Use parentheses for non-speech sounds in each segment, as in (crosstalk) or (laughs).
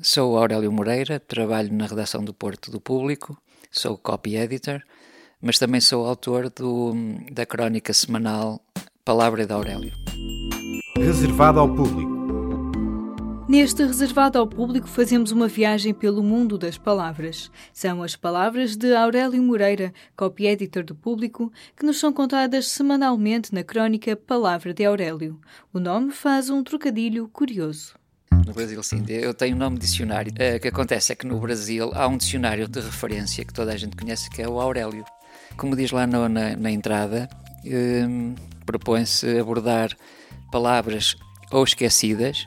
Sou Aurélio Moreira, trabalho na redação do Porto do Público, sou copy editor, mas também sou autor do, da crónica semanal Palavra de Aurélio. Reservado ao público. Neste reservado ao público fazemos uma viagem pelo mundo das palavras. São as palavras de Aurélio Moreira, copy editor do público, que nos são contadas semanalmente na crónica Palavra de Aurélio. O nome faz um trocadilho curioso. No Brasil, sim. Eu tenho um nome de dicionário. O que acontece é que no Brasil há um dicionário de referência que toda a gente conhece, que é o Aurélio. Como diz lá no, na, na, entrada, um, propõe-se abordar palavras ou esquecidas,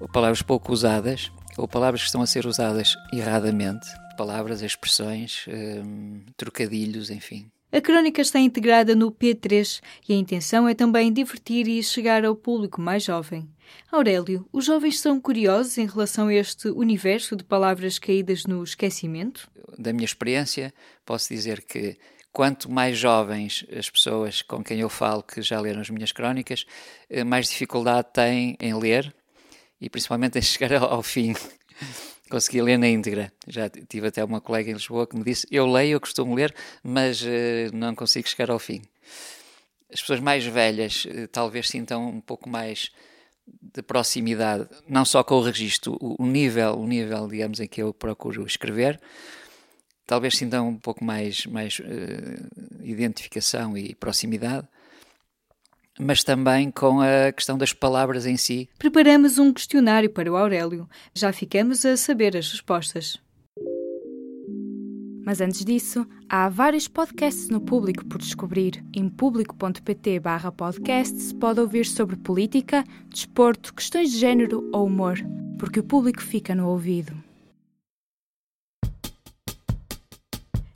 ou palavras pouco usadas, ou palavras que estão a ser usadas erradamente, palavras, expressões, um, trocadilhos, enfim. A crónica está integrada no P3 e a intenção é também divertir e chegar ao público mais jovem. Aurélio, os jovens são curiosos em relação a este universo de palavras caídas no esquecimento? Da minha experiência, posso dizer que quanto mais jovens as pessoas com quem eu falo que já leram as minhas crónicas, eh, mais dificuldade têm em ler e principalmente em (laughs) chegar ao fim consegui ler na íntegra. Já tive até uma colega em Lisboa que me disse: Eu leio, eu costumo ler, mas uh, não consigo chegar ao fim. As pessoas mais velhas uh, talvez sintam um pouco mais de proximidade, não só com o registro, o, o nível, o nível, digamos, em que eu procuro escrever, talvez sintam um pouco mais, mais uh, identificação e proximidade mas também com a questão das palavras em si. Preparamos um questionário para o Aurélio. Já ficamos a saber as respostas. Mas antes disso, há vários podcasts no público por descobrir. Em público.pt barra podcast se pode ouvir sobre política, desporto, questões de género ou humor, porque o público fica no ouvido.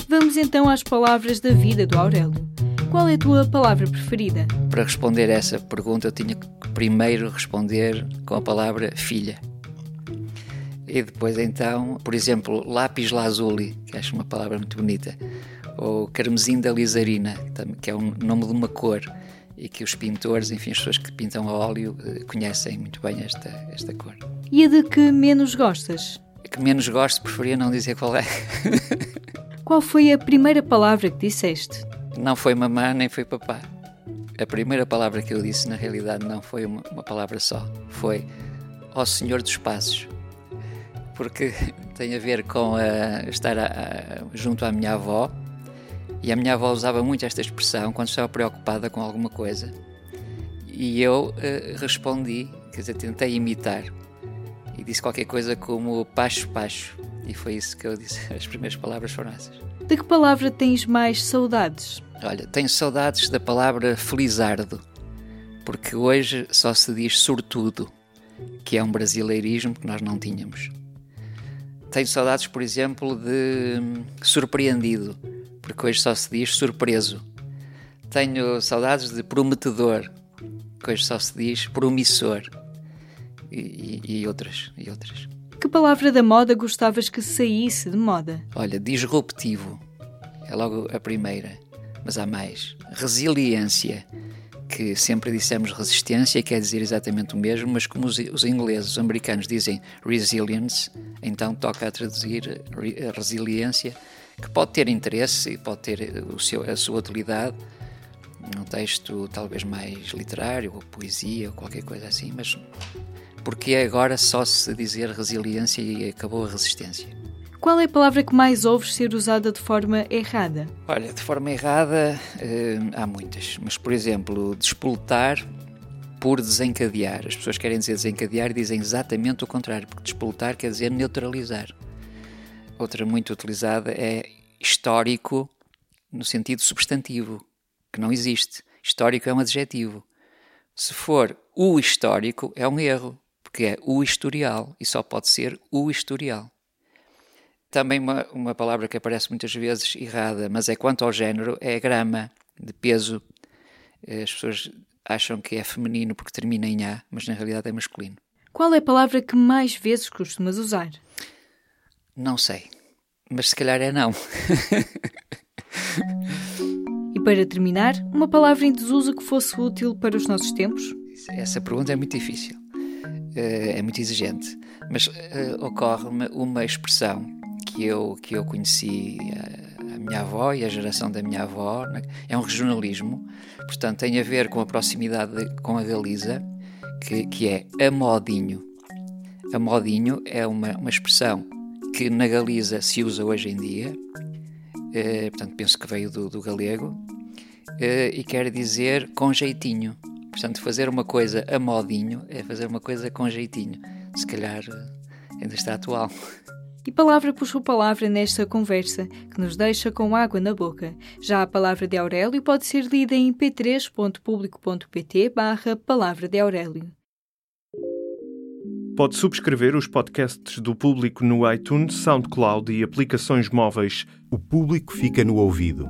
Vamos então às palavras da vida do Aurélio. Qual é a tua palavra preferida? Para responder a essa pergunta, eu tinha que primeiro responder com a palavra filha. E depois, então, por exemplo, lápis lazuli, que acho uma palavra muito bonita, ou carmesim da lisarina, que é o nome de uma cor e que os pintores, enfim, as pessoas que pintam a óleo eh, conhecem muito bem esta, esta cor. E a de que menos gostas? A que menos gosto, preferia não dizer qual é. (laughs) qual foi a primeira palavra que disseste? Não foi mamã nem foi papá. A primeira palavra que eu disse, na realidade, não foi uma, uma palavra só. Foi ó Senhor dos Passos. Porque (laughs) tem a ver com a, estar a, a, junto à minha avó. E a minha avó usava muito esta expressão quando estava preocupada com alguma coisa. E eu uh, respondi, quer dizer, tentei imitar. E disse qualquer coisa como pacho, pacho. E foi isso que eu disse. (laughs) As primeiras palavras foram essas. De que palavra tens mais saudades? Olha, tenho saudades da palavra felizardo, porque hoje só se diz sortudo, que é um brasileirismo que nós não tínhamos. Tenho saudades, por exemplo, de surpreendido, porque hoje só se diz surpreso. Tenho saudades de prometedor, que hoje só se diz promissor. E, e, e outras, e outras. Que palavra da moda gostavas que saísse de moda? Olha, disruptivo. É logo a primeira. Mas há mais. Resiliência. Que sempre dissemos resistência, quer dizer exatamente o mesmo, mas como os, ingleses, os americanos dizem resilience, então toca a traduzir resiliência, que pode ter interesse e pode ter o seu, a sua utilidade num texto talvez mais literário, ou poesia, ou qualquer coisa assim, mas porque agora só se dizer resiliência e acabou a resistência. Qual é a palavra que mais ouves ser usada de forma errada? Olha, de forma errada uh, há muitas, mas por exemplo, despoltar por desencadear. As pessoas querem dizer desencadear e dizem exatamente o contrário, porque despoltar quer dizer neutralizar. Outra muito utilizada é histórico no sentido substantivo, que não existe. Histórico é um adjetivo. Se for o histórico, é um erro, porque é o historial e só pode ser o historial. Também uma, uma palavra que aparece muitas vezes errada, mas é quanto ao género, é grama, de peso. As pessoas acham que é feminino porque termina em A, mas na realidade é masculino. Qual é a palavra que mais vezes costumas usar? Não sei, mas se calhar é não. e para terminar, uma palavra em desuso que fosse útil para os nossos tempos? Essa pergunta é muito difícil. Eh, é muito exigente. Mas uh, ocorre-me uma expressão que eu, que eu conheci a, a, minha avó e a geração da minha avó, né? é um regionalismo, portanto tem a ver com a proximidade de, com a Galiza, que, que é a modinho. É uma, uma expressão que na Galiza se usa hoje em dia, portanto penso que veio do, do galego, e quer dizer com jeitinho. Portanto, fazer uma coisa a modinho é fazer uma coisa com jeitinho. Se calhar uh, ainda está atual. (laughs) E palavra puxou palavra nesta conversa, que nos deixa com água na boca. Já a palavra de Aurélio pode ser lida em p3.publico.pt barra palavra de Aurélio. Pode subscrever os podcasts do Público no iTunes, SoundCloud e aplicações móveis. O Público fica no ouvido.